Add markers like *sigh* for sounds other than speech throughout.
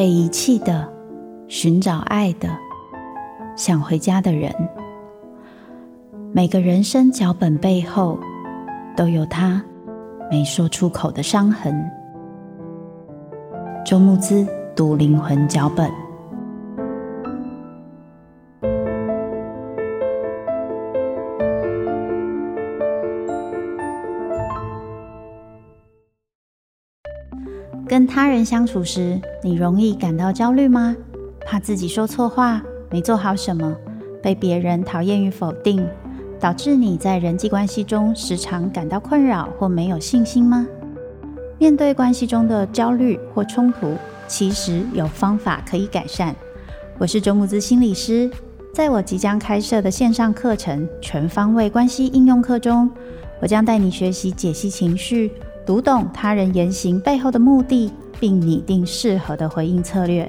被遗弃的、寻找爱的、想回家的人。每个人生脚本背后，都有他没说出口的伤痕。周慕姿读灵魂脚本。他人相处时，你容易感到焦虑吗？怕自己说错话，没做好什么，被别人讨厌与否定，导致你在人际关系中时常感到困扰或没有信心吗？面对关系中的焦虑或冲突，其实有方法可以改善。我是周慕姿心理师，在我即将开设的线上课程《全方位关系应用课》中，我将带你学习解析情绪。读懂他人言行背后的目的，并拟定适合的回应策略，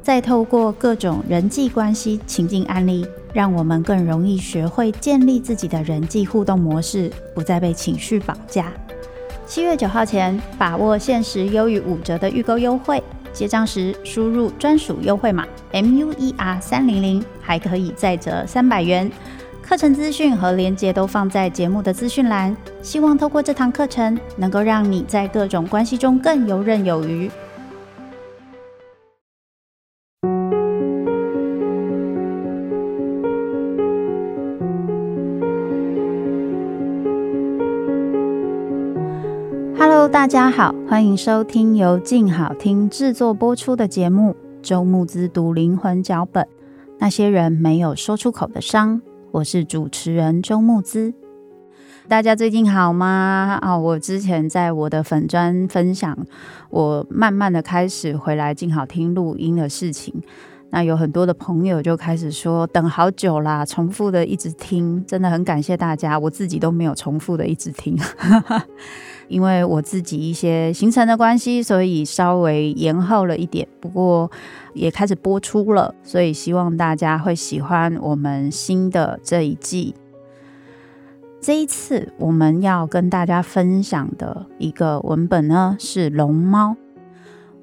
再透过各种人际关系情境案例，让我们更容易学会建立自己的人际互动模式，不再被情绪绑架。七月九号前把握限时优于五折的预购优惠，结账时输入专属优惠码 MUER 三零零，还可以再折三百元。课程资讯和链接都放在节目的资讯栏，希望透过这堂课程，能够让你在各种关系中更游刃有余。Hello，大家好，欢迎收听由静好听制作播出的节目《周慕姿读灵魂脚本》，那些人没有说出口的伤。我是主持人周木姿，大家最近好吗？啊，我之前在我的粉砖分享，我慢慢的开始回来静好听录音的事情，那有很多的朋友就开始说等好久啦，重复的一直听，真的很感谢大家，我自己都没有重复的一直听。*laughs* 因为我自己一些行程的关系，所以稍微延后了一点。不过也开始播出了，所以希望大家会喜欢我们新的这一季。这一次我们要跟大家分享的一个文本呢，是龙猫。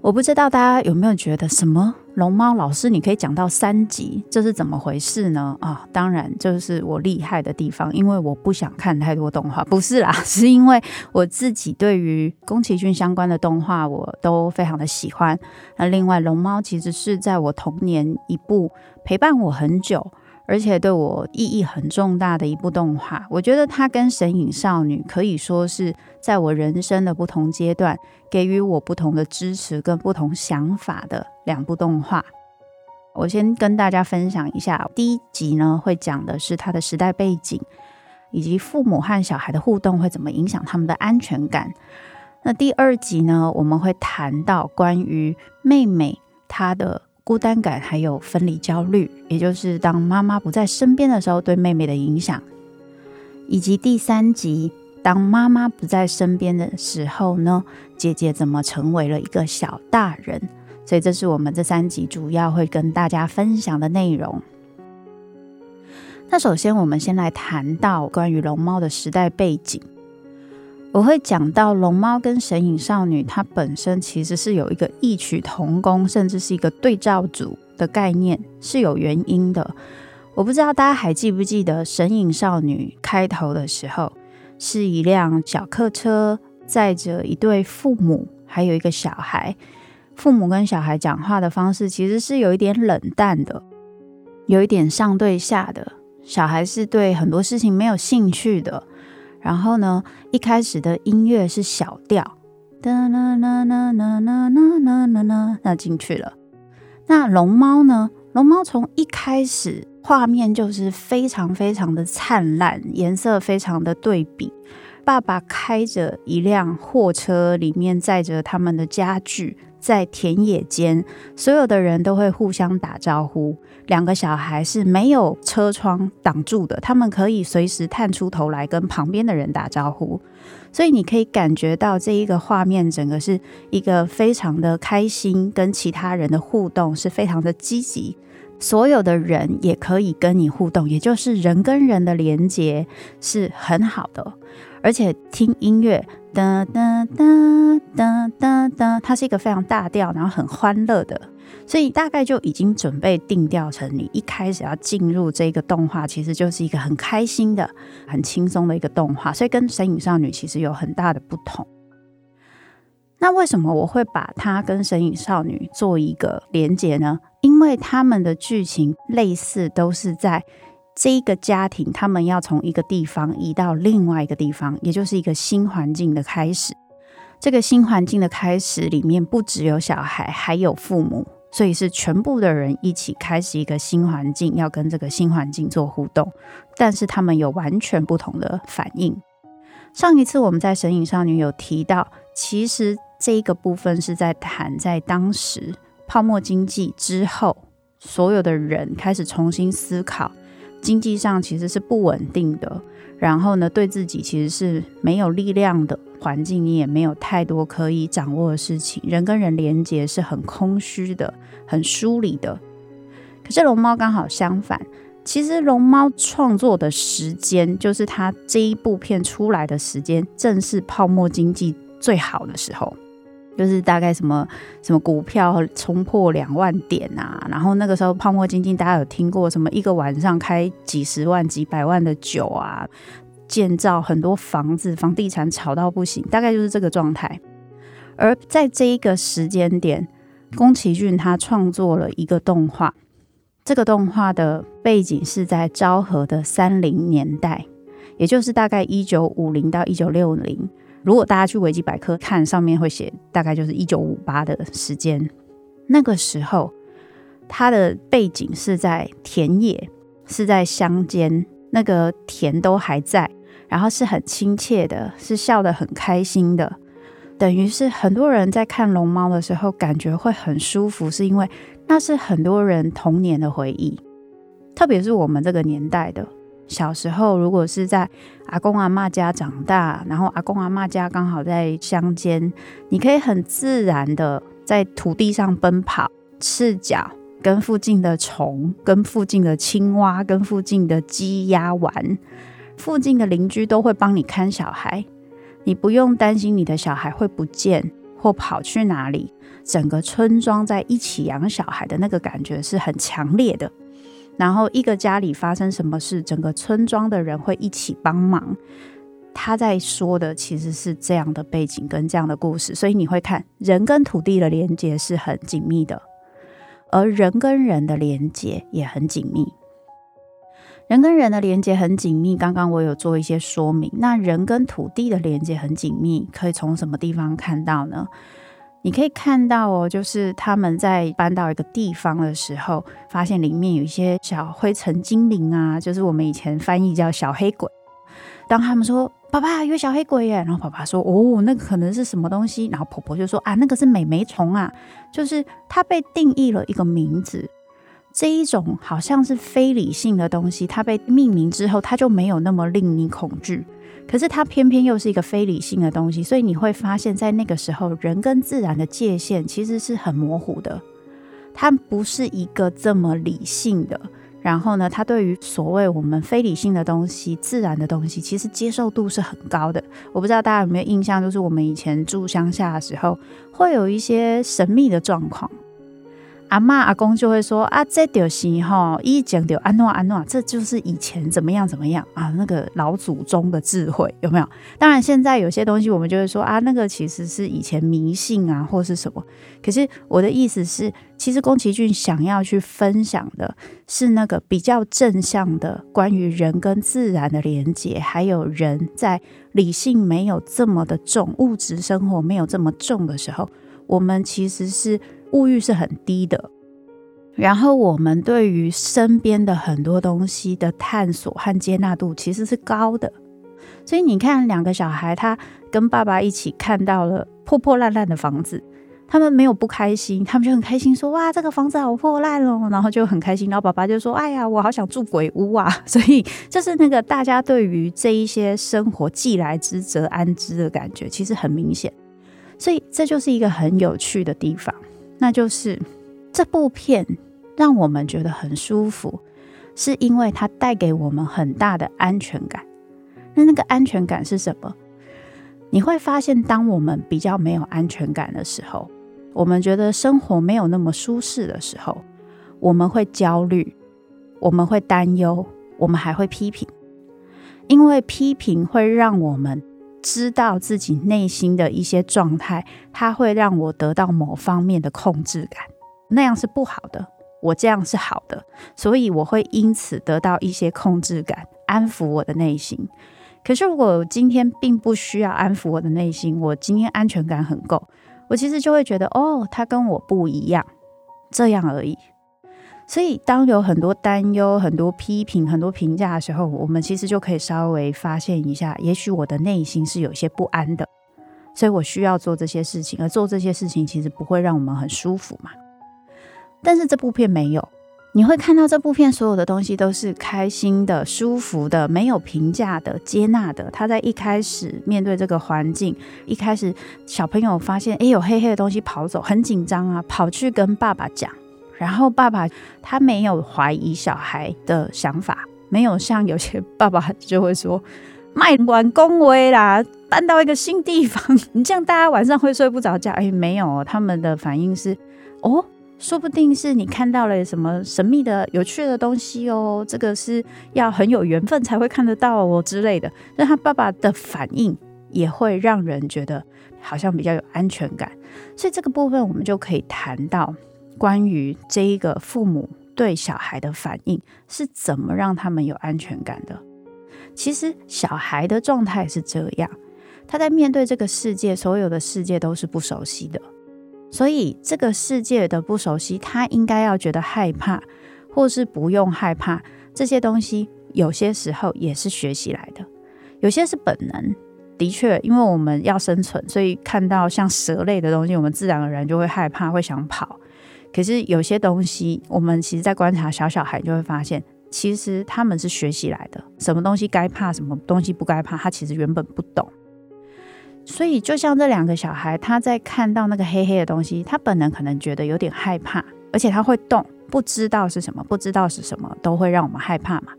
我不知道大家有没有觉得什么？龙猫老师，你可以讲到三集，这是怎么回事呢？啊、当然就是我厉害的地方，因为我不想看太多动画，不是啦，*laughs* 是因为我自己对于宫崎骏相关的动画我都非常的喜欢。那另外，龙猫其实是在我童年一部陪伴我很久。而且对我意义很重大的一部动画，我觉得它跟《神隐少女》可以说是在我人生的不同阶段给予我不同的支持跟不同想法的两部动画。我先跟大家分享一下，第一集呢会讲的是他的时代背景，以及父母和小孩的互动会怎么影响他们的安全感。那第二集呢，我们会谈到关于妹妹她的。孤单感还有分离焦虑，也就是当妈妈不在身边的时候对妹妹的影响，以及第三集当妈妈不在身边的时候呢，姐姐怎么成为了一个小大人？所以这是我们这三集主要会跟大家分享的内容。那首先我们先来谈到关于龙猫的时代背景。我会讲到龙猫跟神隐少女，它本身其实是有一个异曲同工，甚至是一个对照组的概念，是有原因的。我不知道大家还记不记得神隐少女开头的时候，是一辆小客车载着一对父母，还有一个小孩。父母跟小孩讲话的方式其实是有一点冷淡的，有一点上对下的。小孩是对很多事情没有兴趣的。然后呢，一开始的音乐是小调，哒啦啦啦啦啦啦啦啦，那进去了。那龙猫呢？龙猫从一开始画面就是非常非常的灿烂，颜色非常的对比。爸爸开着一辆货车，里面载着他们的家具。在田野间，所有的人都会互相打招呼。两个小孩是没有车窗挡住的，他们可以随时探出头来跟旁边的人打招呼。所以你可以感觉到这一个画面，整个是一个非常的开心，跟其他人的互动是非常的积极。所有的人也可以跟你互动，也就是人跟人的连接是很好的。而且听音乐，哒哒哒哒哒哒，它是一个非常大调，然后很欢乐的，所以大概就已经准备定调成你一开始要进入这个动画，其实就是一个很开心的、很轻松的一个动画，所以跟《神隐少女》其实有很大的不同。那为什么我会把它跟《神隐少女》做一个连结呢？因为他们的剧情类似，都是在这一个家庭，他们要从一个地方移到另外一个地方，也就是一个新环境的开始。这个新环境的开始里面，不只有小孩，还有父母，所以是全部的人一起开始一个新环境，要跟这个新环境做互动，但是他们有完全不同的反应。上一次我们在《神隐少女》有提到，其实。这一个部分是在谈，在当时泡沫经济之后，所有的人开始重新思考，经济上其实是不稳定的，然后呢，对自己其实是没有力量的环境，你也没有太多可以掌握的事情，人跟人连接是很空虚的，很疏离的。可是龙猫刚好相反，其实龙猫创作的时间，就是它这一部片出来的时间，正是泡沫经济最好的时候。就是大概什么什么股票冲破两万点啊，然后那个时候泡沫经济，大家有听过什么一个晚上开几十万、几百万的酒啊，建造很多房子，房地产炒到不行，大概就是这个状态。而在这一个时间点，宫崎骏他创作了一个动画，这个动画的背景是在昭和的三零年代，也就是大概一九五零到一九六零。如果大家去维基百科看，上面会写大概就是一九五八的时间。那个时候，它的背景是在田野，是在乡间，那个田都还在，然后是很亲切的，是笑得很开心的。等于是很多人在看龙猫的时候，感觉会很舒服，是因为那是很多人童年的回忆，特别是我们这个年代的。小时候，如果是在阿公阿妈家长大，然后阿公阿妈家刚好在乡间，你可以很自然的在土地上奔跑，赤脚跟附近的虫、跟附近的青蛙、跟附近的鸡鸭玩，附近的邻居都会帮你看小孩，你不用担心你的小孩会不见或跑去哪里。整个村庄在一起养小孩的那个感觉是很强烈的。然后一个家里发生什么事，整个村庄的人会一起帮忙。他在说的其实是这样的背景跟这样的故事，所以你会看人跟土地的连接是很紧密的，而人跟人的连接也很紧密。人跟人的连接很紧密，刚刚我有做一些说明。那人跟土地的连接很紧密，可以从什么地方看到呢？你可以看到哦，就是他们在搬到一个地方的时候，发现里面有一些小灰尘精灵啊，就是我们以前翻译叫小黑鬼。当他们说“爸爸有小黑鬼耶”，然后爸爸说“哦，那个可能是什么东西”，然后婆婆就说“啊，那个是美眉虫啊”，就是它被定义了一个名字。这一种好像是非理性的东西，它被命名之后，它就没有那么令你恐惧。可是它偏偏又是一个非理性的东西，所以你会发现在那个时候，人跟自然的界限其实是很模糊的。它不是一个这么理性的，然后呢，它对于所谓我们非理性的东西、自然的东西，其实接受度是很高的。我不知道大家有没有印象，就是我们以前住乡下的时候，会有一些神秘的状况。阿妈阿公就会说啊，这就是哈，一讲就安诺安诺，这就是以前怎么样怎么样啊，那个老祖宗的智慧有没有？当然，现在有些东西我们就会说啊，那个其实是以前迷信啊，或是什么。可是我的意思是，其实宫崎骏想要去分享的是那个比较正向的，关于人跟自然的连接，还有人在理性没有这么的重，物质生活没有这么重的时候，我们其实是。物欲是很低的，然后我们对于身边的很多东西的探索和接纳度其实是高的，所以你看，两个小孩他跟爸爸一起看到了破破烂烂的房子，他们没有不开心，他们就很开心说：“哇，这个房子好破烂哦！”然后就很开心，然后爸爸就说：“哎呀，我好想住鬼屋啊！” *laughs* 所以就是那个大家对于这一些生活既来之则安之的感觉，其实很明显，所以这就是一个很有趣的地方。那就是这部片让我们觉得很舒服，是因为它带给我们很大的安全感。那那个安全感是什么？你会发现，当我们比较没有安全感的时候，我们觉得生活没有那么舒适的时候，我们会焦虑，我们会担忧，我们还会批评，因为批评会让我们知道自己内心的一些状态，它会让我得到某方面的控制感，那样是不好的。我这样是好的，所以我会因此得到一些控制感，安抚我的内心。可是如果今天并不需要安抚我的内心，我今天安全感很够，我其实就会觉得，哦，他跟我不一样，这样而已。所以当有很多担忧、很多批评、很多评价的时候，我们其实就可以稍微发现一下，也许我的内心是有些不安的，所以我需要做这些事情，而做这些事情其实不会让我们很舒服嘛。但是这部片没有，你会看到这部片所有的东西都是开心的、舒服的、没有评价的、接纳的。他在一开始面对这个环境，一开始小朋友发现，哎，有黑黑的东西跑走，很紧张啊，跑去跟爸爸讲。然后爸爸他没有怀疑小孩的想法，没有像有些爸爸就会说，卖完恭维啦，搬到一个新地方，你这样大家晚上会睡不着觉。哎，没有，他们的反应是，哦。说不定是你看到了什么神秘的、有趣的东西哦，这个是要很有缘分才会看得到哦之类的。那他爸爸的反应也会让人觉得好像比较有安全感，所以这个部分我们就可以谈到关于这一个父母对小孩的反应是怎么让他们有安全感的。其实小孩的状态是这样，他在面对这个世界，所有的世界都是不熟悉的。所以，这个世界的不熟悉，他应该要觉得害怕，或是不用害怕。这些东西有些时候也是学习来的，有些是本能。的确，因为我们要生存，所以看到像蛇类的东西，我们自然而然就会害怕，会想跑。可是有些东西，我们其实在观察小小孩，就会发现，其实他们是学习来的。什么东西该怕，什么东西不该怕，他其实原本不懂。所以，就像这两个小孩，他在看到那个黑黑的东西，他本能可能觉得有点害怕，而且他会动，不知道是什么，不知道是什么，都会让我们害怕嘛。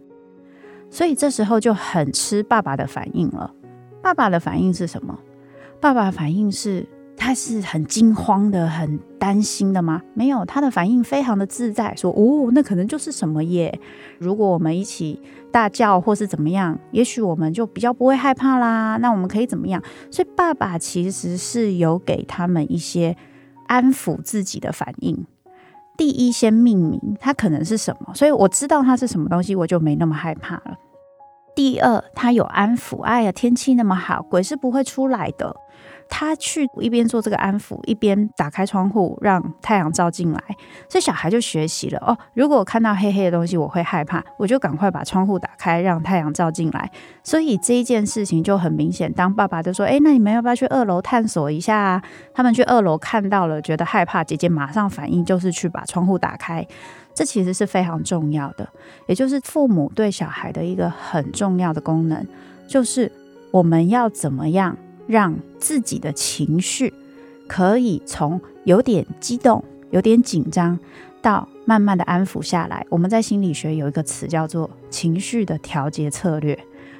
所以这时候就很吃爸爸的反应了。爸爸的反应是什么？爸爸的反应是。他是很惊慌的，很担心的吗？没有，他的反应非常的自在，说：“哦，那可能就是什么耶？如果我们一起大叫或是怎么样，也许我们就比较不会害怕啦。那我们可以怎么样？”所以爸爸其实是有给他们一些安抚自己的反应。第一，先命名它可能是什么，所以我知道它是什么东西，我就没那么害怕了。第二，他有安抚，哎呀，天气那么好，鬼是不会出来的。他去一边做这个安抚，一边打开窗户让太阳照进来，所以小孩就学习了哦。如果看到黑黑的东西，我会害怕，我就赶快把窗户打开，让太阳照进来。所以这一件事情就很明显。当爸爸就说：“诶，那你们要不要去二楼探索一下啊？”他们去二楼看到了，觉得害怕，姐姐马上反应就是去把窗户打开。这其实是非常重要的，也就是父母对小孩的一个很重要的功能，就是我们要怎么样。让自己的情绪可以从有点激动、有点紧张，到慢慢的安抚下来。我们在心理学有一个词叫做情绪的调节策略，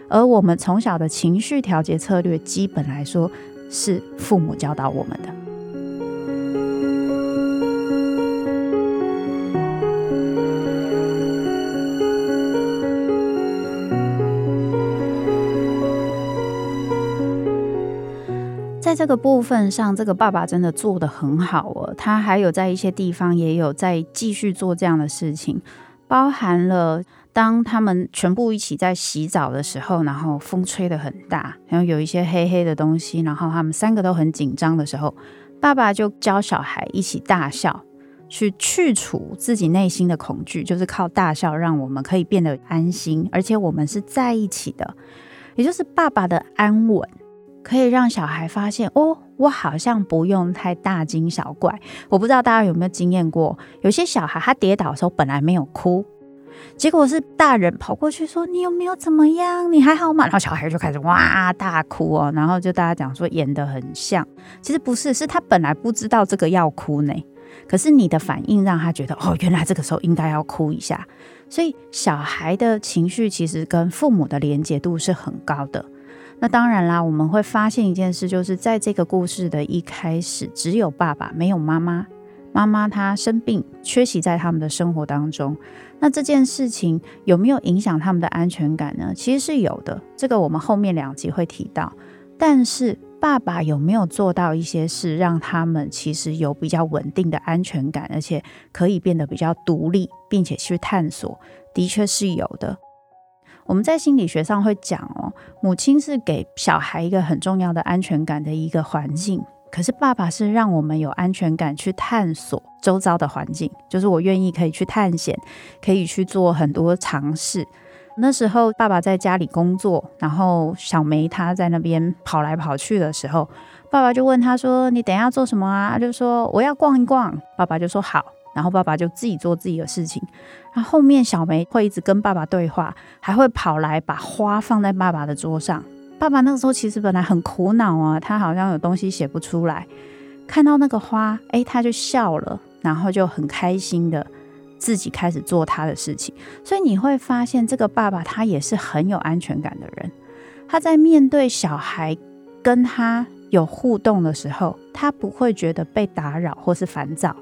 而我们从小的情绪调节策略，基本来说是父母教导我们的。在这个部分上，这个爸爸真的做得很好哦。他还有在一些地方也有在继续做这样的事情，包含了当他们全部一起在洗澡的时候，然后风吹得很大，然后有一些黑黑的东西，然后他们三个都很紧张的时候，爸爸就教小孩一起大笑，去去除自己内心的恐惧，就是靠大笑让我们可以变得安心，而且我们是在一起的，也就是爸爸的安稳。可以让小孩发现哦，我好像不用太大惊小怪。我不知道大家有没有经验过，有些小孩他跌倒的时候本来没有哭，结果是大人跑过去说：“你有没有怎么样？你还好吗？”然后小孩就开始哇大哭哦，然后就大家讲说演得很像，其实不是，是他本来不知道这个要哭呢，可是你的反应让他觉得哦，原来这个时候应该要哭一下。所以小孩的情绪其实跟父母的连结度是很高的。那当然啦，我们会发现一件事，就是在这个故事的一开始，只有爸爸，没有妈妈。妈妈她生病，缺席在他们的生活当中。那这件事情有没有影响他们的安全感呢？其实是有的，这个我们后面两集会提到。但是爸爸有没有做到一些事，让他们其实有比较稳定的安全感，而且可以变得比较独立，并且去探索，的确是有的。我们在心理学上会讲哦，母亲是给小孩一个很重要的安全感的一个环境，可是爸爸是让我们有安全感去探索周遭的环境，就是我愿意可以去探险，可以去做很多尝试。那时候爸爸在家里工作，然后小梅她在那边跑来跑去的时候，爸爸就问他说：“你等下做什么啊？”他就说：“我要逛一逛。”爸爸就说：“好。”然后爸爸就自己做自己的事情。然后后面小梅会一直跟爸爸对话，还会跑来把花放在爸爸的桌上。爸爸那个时候其实本来很苦恼啊，他好像有东西写不出来。看到那个花，哎，他就笑了，然后就很开心的。自己开始做他的事情，所以你会发现，这个爸爸他也是很有安全感的人。他在面对小孩跟他有互动的时候，他不会觉得被打扰或是烦躁。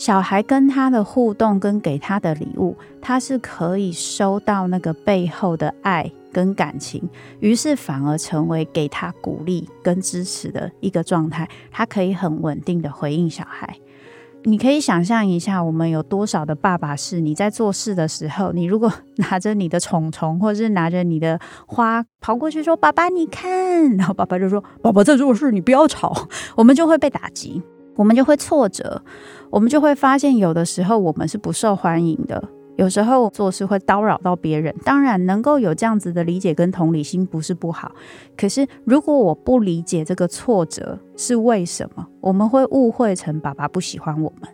小孩跟他的互动跟给他的礼物，他是可以收到那个背后的爱跟感情，于是反而成为给他鼓励跟支持的一个状态。他可以很稳定的回应小孩。你可以想象一下，我们有多少的爸爸是你在做事的时候，你如果拿着你的虫虫，或者是拿着你的花跑过去说：“爸爸，你看。*laughs* ”然后爸爸就说：“爸爸在做事，你不要吵。” *laughs* 我们就会被打击，我们就会挫折，我们就会发现有的时候我们是不受欢迎的。有时候做事会叨扰到别人，当然能够有这样子的理解跟同理心不是不好。可是如果我不理解这个挫折是为什么，我们会误会成爸爸不喜欢我们。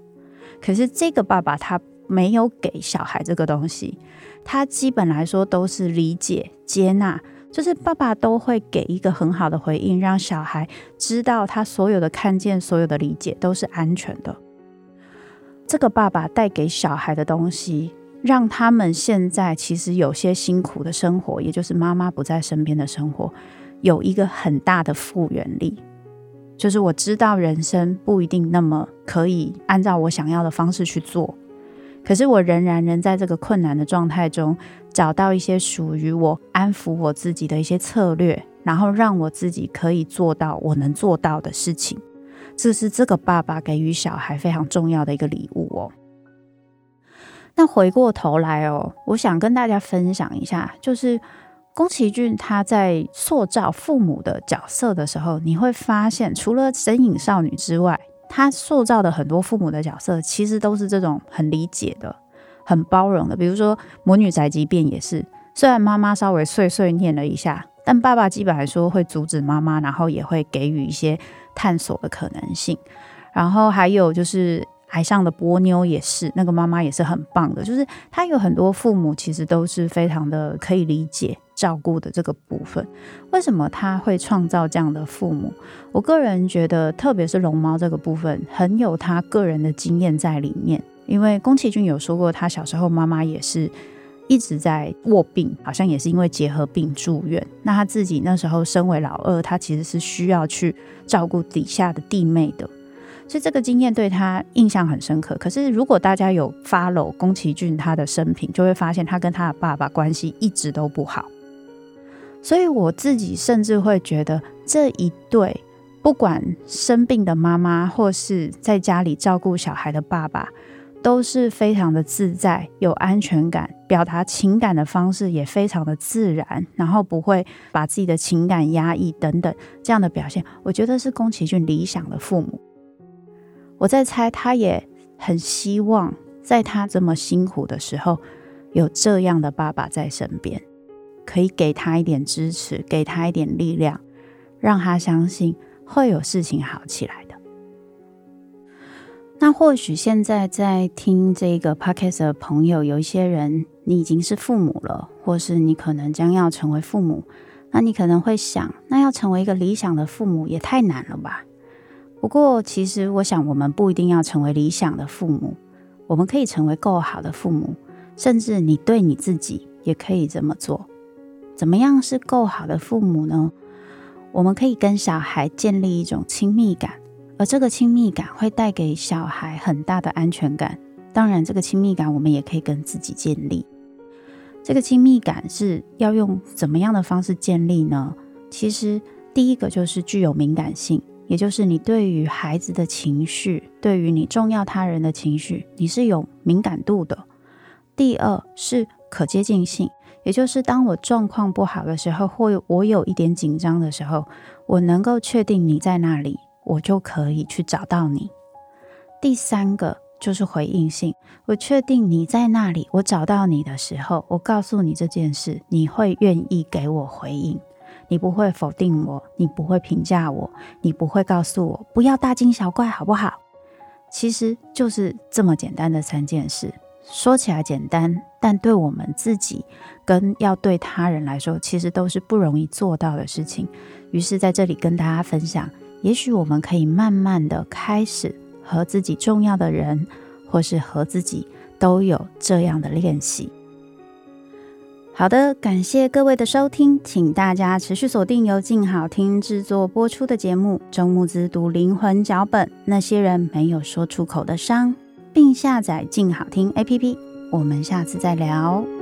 可是这个爸爸他没有给小孩这个东西，他基本来说都是理解接纳，就是爸爸都会给一个很好的回应，让小孩知道他所有的看见、所有的理解都是安全的。这个爸爸带给小孩的东西。让他们现在其实有些辛苦的生活，也就是妈妈不在身边的生活，有一个很大的复原力。就是我知道人生不一定那么可以按照我想要的方式去做，可是我仍然能在这个困难的状态中找到一些属于我安抚我自己的一些策略，然后让我自己可以做到我能做到的事情。这是这个爸爸给予小孩非常重要的一个礼物哦。那回过头来哦，我想跟大家分享一下，就是宫崎骏他在塑造父母的角色的时候，你会发现，除了《神隐少女》之外，他塑造的很多父母的角色，其实都是这种很理解的、很包容的。比如说《魔女宅急便》也是，虽然妈妈稍微碎碎念了一下，但爸爸基本来说会阻止妈妈，然后也会给予一些探索的可能性。然后还有就是。海上的波妞也是，那个妈妈也是很棒的，就是她有很多父母，其实都是非常的可以理解、照顾的这个部分。为什么他会创造这样的父母？我个人觉得，特别是龙猫这个部分，很有他个人的经验在里面。因为宫崎骏有说过，他小时候妈妈也是一直在卧病，好像也是因为结核病住院。那他自己那时候身为老二，他其实是需要去照顾底下的弟妹的。所以这个经验对他印象很深刻。可是如果大家有 follow 宫崎骏他的生平，就会发现他跟他的爸爸关系一直都不好。所以我自己甚至会觉得这一对不管生病的妈妈，或是在家里照顾小孩的爸爸，都是非常的自在、有安全感，表达情感的方式也非常的自然，然后不会把自己的情感压抑等等这样的表现，我觉得是宫崎骏理想的父母。我在猜，他也很希望在他这么辛苦的时候，有这样的爸爸在身边，可以给他一点支持，给他一点力量，让他相信会有事情好起来。那或许现在在听这个 podcast 的朋友，有一些人你已经是父母了，或是你可能将要成为父母，那你可能会想，那要成为一个理想的父母也太难了吧？不过，其实我想，我们不一定要成为理想的父母，我们可以成为够好的父母，甚至你对你自己也可以这么做。怎么样是够好的父母呢？我们可以跟小孩建立一种亲密感，而这个亲密感会带给小孩很大的安全感。当然，这个亲密感我们也可以跟自己建立。这个亲密感是要用怎么样的方式建立呢？其实，第一个就是具有敏感性，也就是你对于孩子的情绪，对于你重要他人的情绪，你是有敏感度的。第二是可接近性。也就是当我状况不好的时候，或我有一点紧张的时候，我能够确定你在那里，我就可以去找到你。第三个就是回应性，我确定你在那里，我找到你的时候，我告诉你这件事，你会愿意给我回应，你不会否定我，你不会评价我，你不会告诉我不要大惊小怪，好不好？其实就是这么简单的三件事。说起来简单，但对我们自己跟要对他人来说，其实都是不容易做到的事情。于是，在这里跟大家分享，也许我们可以慢慢的开始和自己重要的人，或是和自己都有这样的练习。好的，感谢各位的收听，请大家持续锁定由静好听制作播出的节目《周慕姿读灵魂脚本》，那些人没有说出口的伤。并下载静好听 APP，我们下次再聊。